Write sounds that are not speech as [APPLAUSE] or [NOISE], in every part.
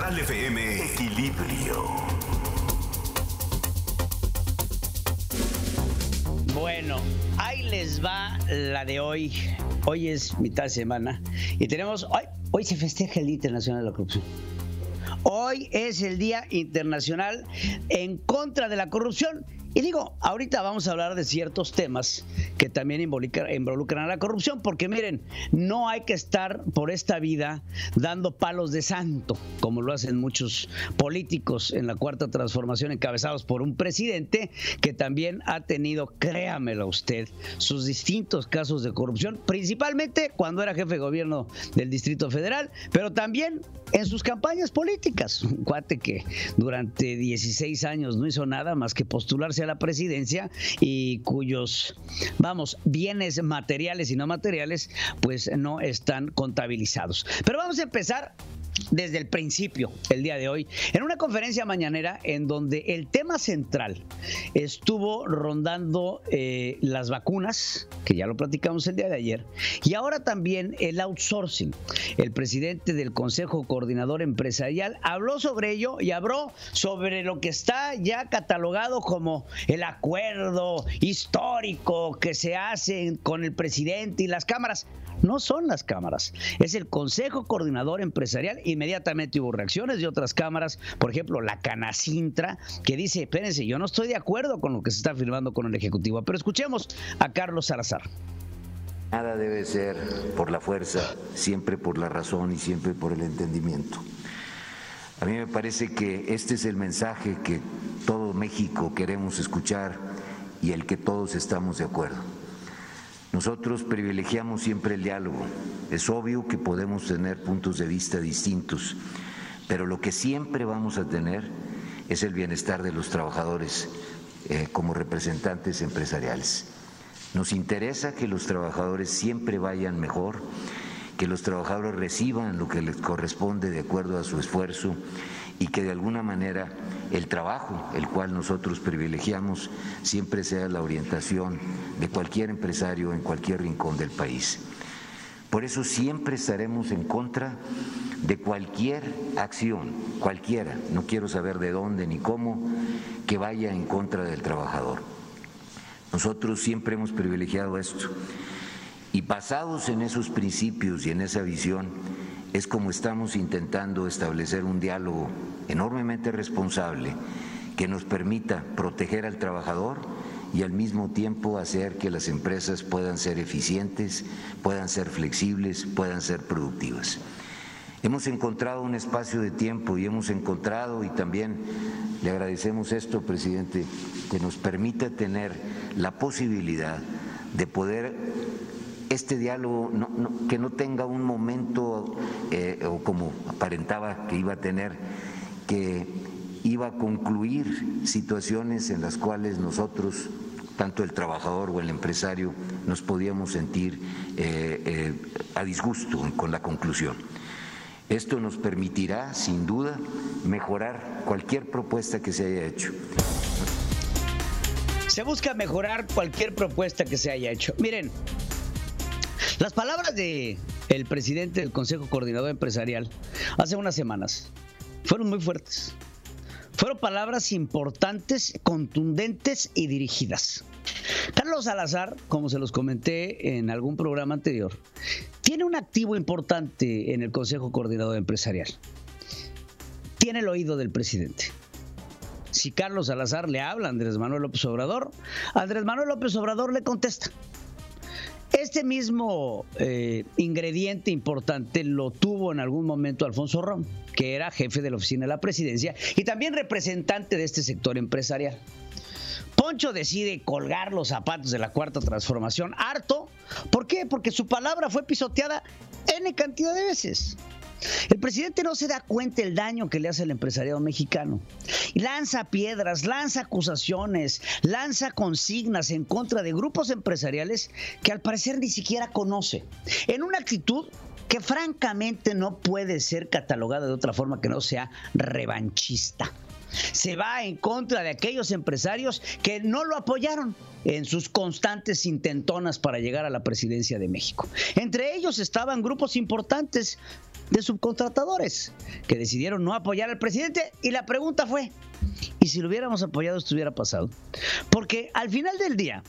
Central FM Equilibrio. Bueno, ahí les va la de hoy. Hoy es mitad de semana y tenemos hoy, hoy se festeja el Día Internacional de la Corrupción. Hoy es el Día Internacional en contra de la corrupción y digo, ahorita vamos a hablar de ciertos temas que también involucran, a la corrupción, porque miren, no hay que estar por esta vida dando palos de santo, como lo hacen muchos políticos en la cuarta transformación encabezados por un presidente que también ha tenido, créamelo usted, sus distintos casos de corrupción, principalmente cuando era jefe de gobierno del Distrito Federal, pero también en sus campañas políticas. Un cuate que durante 16 años no hizo nada más que postularse a la presidencia y cuyos, vamos, bienes materiales y no materiales, pues no están contabilizados. Pero vamos a empezar desde el principio, el día de hoy, en una conferencia mañanera en donde el tema central estuvo rondando eh, las vacunas, que ya lo platicamos el día de ayer, y ahora también el outsourcing. El presidente del Consejo Coordinador Empresarial habló sobre ello y habló sobre lo que está ya catalogado como el acuerdo histórico que se hace con el presidente y las cámaras. No son las cámaras, es el Consejo Coordinador Empresarial inmediatamente hubo reacciones de otras cámaras, por ejemplo, la Canacintra, que dice, espérense, yo no estoy de acuerdo con lo que se está firmando con el Ejecutivo. Pero escuchemos a Carlos Salazar. Nada debe ser por la fuerza, siempre por la razón y siempre por el entendimiento. A mí me parece que este es el mensaje que todo México queremos escuchar y el que todos estamos de acuerdo. Nosotros privilegiamos siempre el diálogo. Es obvio que podemos tener puntos de vista distintos, pero lo que siempre vamos a tener es el bienestar de los trabajadores eh, como representantes empresariales. Nos interesa que los trabajadores siempre vayan mejor, que los trabajadores reciban lo que les corresponde de acuerdo a su esfuerzo y que de alguna manera el trabajo, el cual nosotros privilegiamos, siempre sea la orientación de cualquier empresario en cualquier rincón del país. Por eso siempre estaremos en contra de cualquier acción, cualquiera, no quiero saber de dónde ni cómo, que vaya en contra del trabajador. Nosotros siempre hemos privilegiado esto y basados en esos principios y en esa visión, es como estamos intentando establecer un diálogo enormemente responsable que nos permita proteger al trabajador y al mismo tiempo hacer que las empresas puedan ser eficientes, puedan ser flexibles, puedan ser productivas. Hemos encontrado un espacio de tiempo y hemos encontrado, y también le agradecemos esto, presidente, que nos permita tener la posibilidad de poder este diálogo que no tenga un momento eh, o como aparentaba que iba a tener, que iba a concluir situaciones en las cuales nosotros, tanto el trabajador o el empresario, nos podíamos sentir eh, eh, a disgusto con la conclusión. Esto nos permitirá, sin duda, mejorar cualquier propuesta que se haya hecho. Se busca mejorar cualquier propuesta que se haya hecho. Miren, las palabras de el presidente del Consejo Coordinador Empresarial hace unas semanas fueron muy fuertes. Fueron palabras importantes, contundentes y dirigidas. Carlos Salazar, como se los comenté en algún programa anterior, tiene un activo importante en el Consejo Coordinador Empresarial. Tiene el oído del presidente. Si Carlos Salazar le habla a Andrés Manuel López Obrador, Andrés Manuel López Obrador le contesta. Este mismo eh, ingrediente importante lo tuvo en algún momento Alfonso Rom, que era jefe de la oficina de la presidencia y también representante de este sector empresarial. Poncho decide colgar los zapatos de la cuarta transformación harto. ¿Por qué? Porque su palabra fue pisoteada N cantidad de veces. El presidente no se da cuenta el daño que le hace al empresariado mexicano. Lanza piedras, lanza acusaciones, lanza consignas en contra de grupos empresariales que al parecer ni siquiera conoce. En una actitud que francamente no puede ser catalogada de otra forma que no sea revanchista. Se va en contra de aquellos empresarios que no lo apoyaron en sus constantes intentonas para llegar a la presidencia de México. Entre ellos estaban grupos importantes de subcontratadores que decidieron no apoyar al presidente y la pregunta fue, ¿y si lo hubiéramos apoyado esto hubiera pasado? Porque al final del día,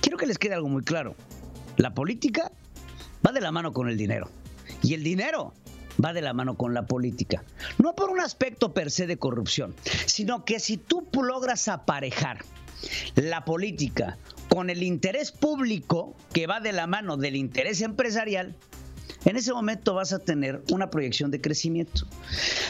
quiero que les quede algo muy claro, la política va de la mano con el dinero y el dinero va de la mano con la política. No por un aspecto per se de corrupción, sino que si tú logras aparejar la política con el interés público que va de la mano del interés empresarial, en ese momento vas a tener una proyección de crecimiento.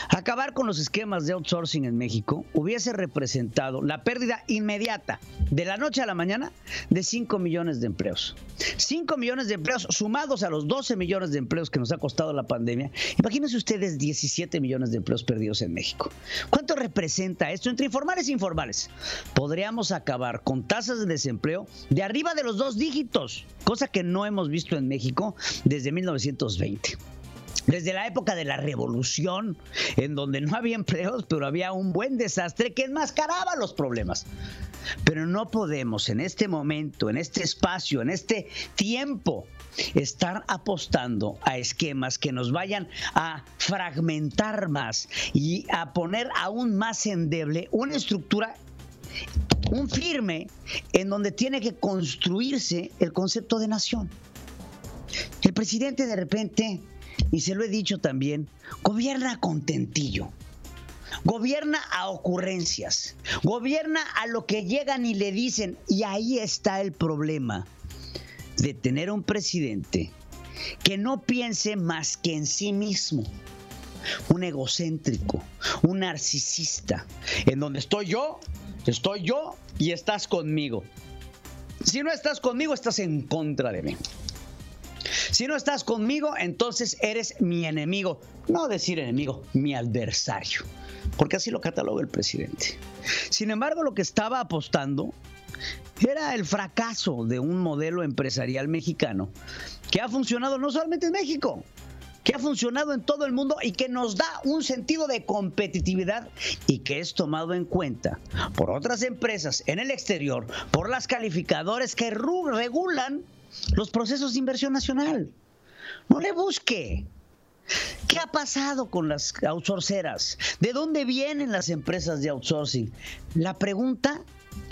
Acabar con los esquemas de outsourcing en México hubiese representado la pérdida inmediata de la noche a la mañana de 5 millones de empleos. 5 millones de empleos sumados a los 12 millones de empleos que nos ha costado la pandemia. Imagínense ustedes 17 millones de empleos perdidos en México. ¿Cuánto representa esto entre informales e informales? Podríamos acabar con tasas de desempleo de arriba de los dos dígitos, cosa que no hemos visto en México desde 1920. Desde la época de la revolución, en donde no había empleos, pero había un buen desastre que enmascaraba los problemas. Pero no podemos en este momento, en este espacio, en este tiempo, estar apostando a esquemas que nos vayan a fragmentar más y a poner aún más endeble una estructura un firme en donde tiene que construirse el concepto de nación. El presidente de repente y se lo he dicho también, gobierna contentillo. Gobierna a ocurrencias, gobierna a lo que llegan y le dicen, y ahí está el problema de tener un presidente que no piense más que en sí mismo, un egocéntrico, un narcisista, en donde estoy yo, estoy yo y estás conmigo. Si no estás conmigo, estás en contra de mí. Si no estás conmigo, entonces eres mi enemigo. No decir enemigo, mi adversario. Porque así lo cataloga el presidente. Sin embargo, lo que estaba apostando era el fracaso de un modelo empresarial mexicano que ha funcionado no solamente en México, que ha funcionado en todo el mundo y que nos da un sentido de competitividad y que es tomado en cuenta por otras empresas en el exterior, por las calificadores que regulan los procesos de inversión nacional. No le busque. ¿Qué ha pasado con las outsourceras? ¿De dónde vienen las empresas de outsourcing? La pregunta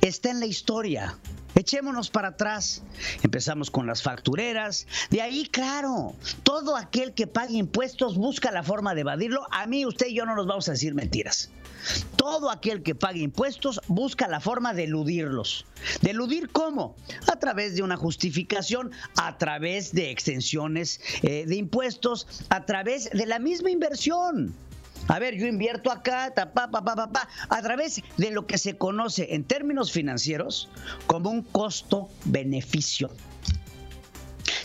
está en la historia. Echémonos para atrás. Empezamos con las factureras. De ahí, claro, todo aquel que pague impuestos busca la forma de evadirlo. A mí, usted y yo no nos vamos a decir mentiras. Todo aquel que pague impuestos busca la forma de eludirlos. ¿De eludir cómo? A través de una justificación, a través de extensiones eh, de impuestos, a través de la misma inversión. A ver, yo invierto acá, pa, pa, pa, pa, a través de lo que se conoce en términos financieros como un costo-beneficio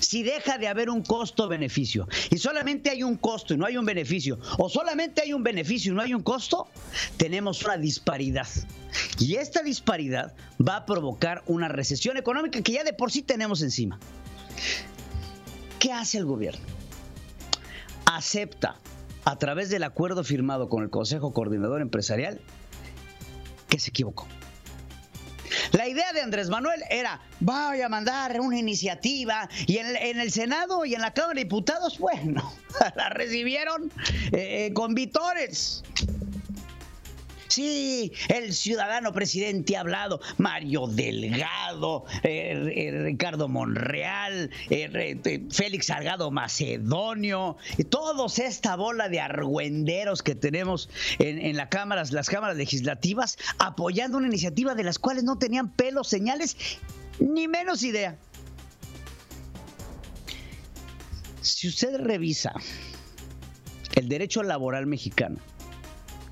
si deja de haber un costo-beneficio y solamente hay un costo y no hay un beneficio, o solamente hay un beneficio y no hay un costo, tenemos una disparidad. Y esta disparidad va a provocar una recesión económica que ya de por sí tenemos encima. ¿Qué hace el gobierno? Acepta a través del acuerdo firmado con el Consejo Coordinador Empresarial que se equivocó. La idea de Andrés Manuel era, voy a mandar una iniciativa y en, el Senado y en la Cámara de Diputados, [LAUGHS] bueno, [LAUGHS] la recibieron eh, con vitores. Sí, el ciudadano presidente ha hablado, Mario Delgado, eh, eh, Ricardo Monreal, eh, Félix Salgado Macedonio, todos esta bola de argüenderos que tenemos en, las cámaras, las cámaras legislativas, apoyando una iniciativa de las cuales no tenían pelos, señales, ni menos idea. Si usted revisa el derecho laboral mexicano,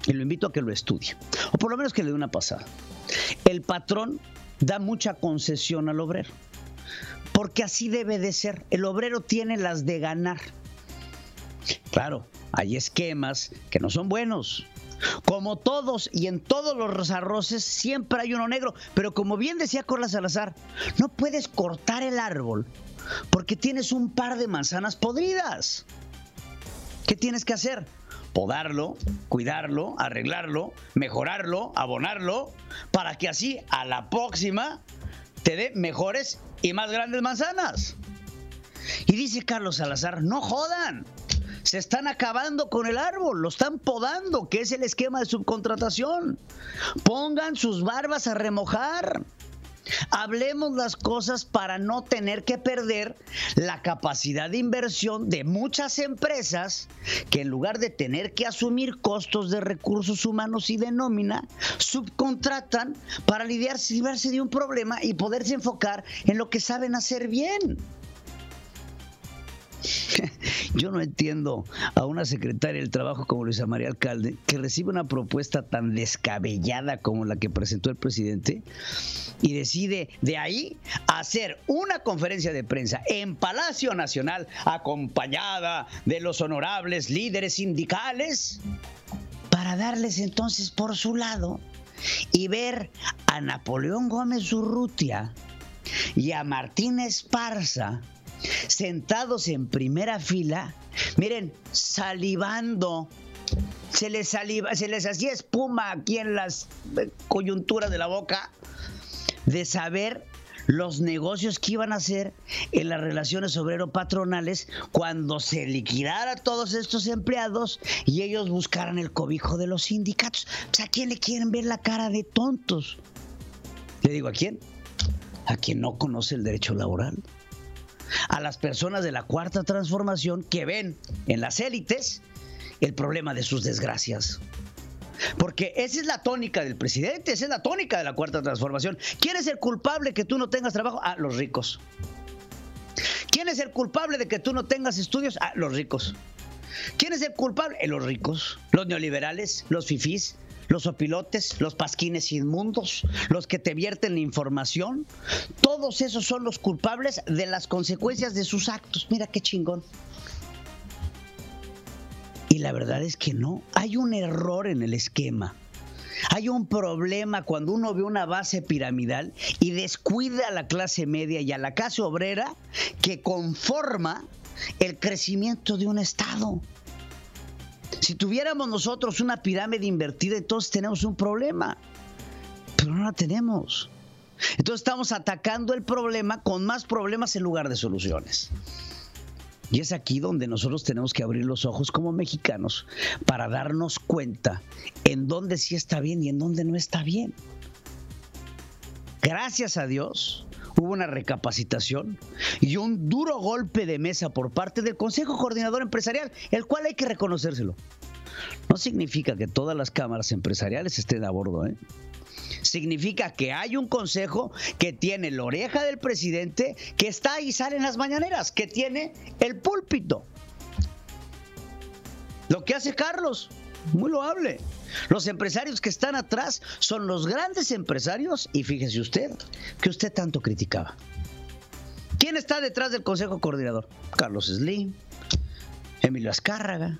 y lo invito a que lo estudie, o por lo menos que le dé una pasada. El patrón da mucha concesión al obrero, porque así debe de ser. El obrero tiene las de ganar. Claro, hay esquemas que no son buenos. Como todos y en todos los arroces siempre hay uno negro, pero como bien decía Corla Salazar, no puedes cortar el árbol porque tienes un par de manzanas podridas. ¿Qué tienes que hacer? Podarlo, cuidarlo, arreglarlo, mejorarlo, abonarlo, para que así a la próxima te dé mejores y más grandes manzanas. Y dice Carlos Salazar, no jodan, se están acabando con el árbol, lo están podando, que es el esquema de subcontratación. Pongan sus barbas a remojar. Hablemos las cosas para no tener que perder la capacidad de inversión de muchas empresas que en lugar de tener que asumir costos de recursos humanos y de nómina, subcontratan para lidiarse, de un problema y poderse enfocar en lo que saben hacer bien. [LAUGHS] Yo no entiendo a una secretaria del Trabajo como Luisa María Alcalde que recibe una propuesta tan descabellada como la que presentó el presidente y decide de ahí hacer una conferencia de prensa en Palacio Nacional acompañada de los honorables líderes sindicales para darles entonces por su lado y ver a Napoleón Gómez Urrutia y a Martín Esparza sentados en primera fila, miren, salivando. Se les, saliva, se les hacía espuma aquí en las eh, coyunturas de la boca de saber los negocios que iban a hacer en las relaciones obrero-patronales cuando se liquidara a todos estos empleados y ellos buscaran el cobijo de los sindicatos. ¿a quién le quieren ver la cara de tontos? Le digo, ¿a quién? A quien no conoce el derecho laboral a las personas de la cuarta transformación que ven en las élites el problema de sus desgracias. Porque esa es la tónica del presidente, esa es la tónica de la cuarta transformación. ¿Quién es el culpable que tú no tengas trabajo? Ah, los ricos. ¿Quién es el culpable de que tú no tengas estudios? Ah, los ricos. ¿Quién es el culpable? Eh, los ricos, los neoliberales, los fifís, los opilotes, los pasquines inmundos, los que te vierten la información, todos esos son los culpables de las consecuencias de sus actos. Mira qué chingón. Y la verdad es que no, hay un error en el esquema. Hay un problema cuando uno ve una base piramidal y descuida a la clase media y a la clase obrera que conforma el crecimiento de un Estado. Si tuviéramos nosotros una pirámide invertida, entonces tenemos un problema. Pero no la tenemos. Entonces estamos atacando el problema con más problemas en lugar de soluciones. Y es aquí donde nosotros tenemos que abrir los ojos como mexicanos para darnos cuenta en dónde sí está bien y en dónde no está bien. Gracias a Dios, hubo una recapacitación y un duro golpe de mesa por parte del Consejo Coordinador Empresarial, el cual hay que reconocérselo. No significa que todas las cámaras empresariales estén a bordo, ¿eh? Significa que hay un consejo que tiene la oreja del presidente, que está y sale en las mañaneras, que tiene el púlpito. Lo que hace Carlos, muy loable. Los empresarios que están atrás son los grandes empresarios y fíjese usted que usted tanto criticaba. ¿Quién está detrás del Consejo Coordinador? Carlos Slim, Emilio Azcárraga,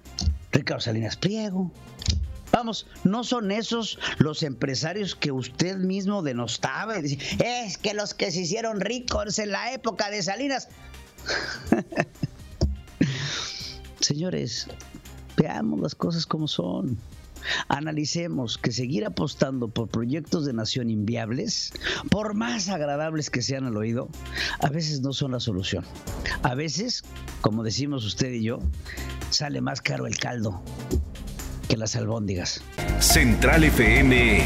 Ricardo Salinas Priego. Vamos, no son esos los empresarios que usted mismo denostaba y es que los que se hicieron ricos en la época de Salinas. [LAUGHS] Señores, veamos las cosas como son. Analicemos que seguir apostando por proyectos de nación inviables, por más agradables que sean al oído, a veces no son la solución. A veces, como decimos usted y yo, sale más caro el caldo las albóndigas. Central FM